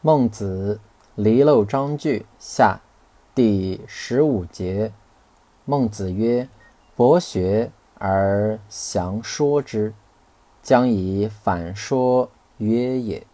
孟子离娄章句下第十五节。孟子曰：“博学而详说之，将以反说约也。”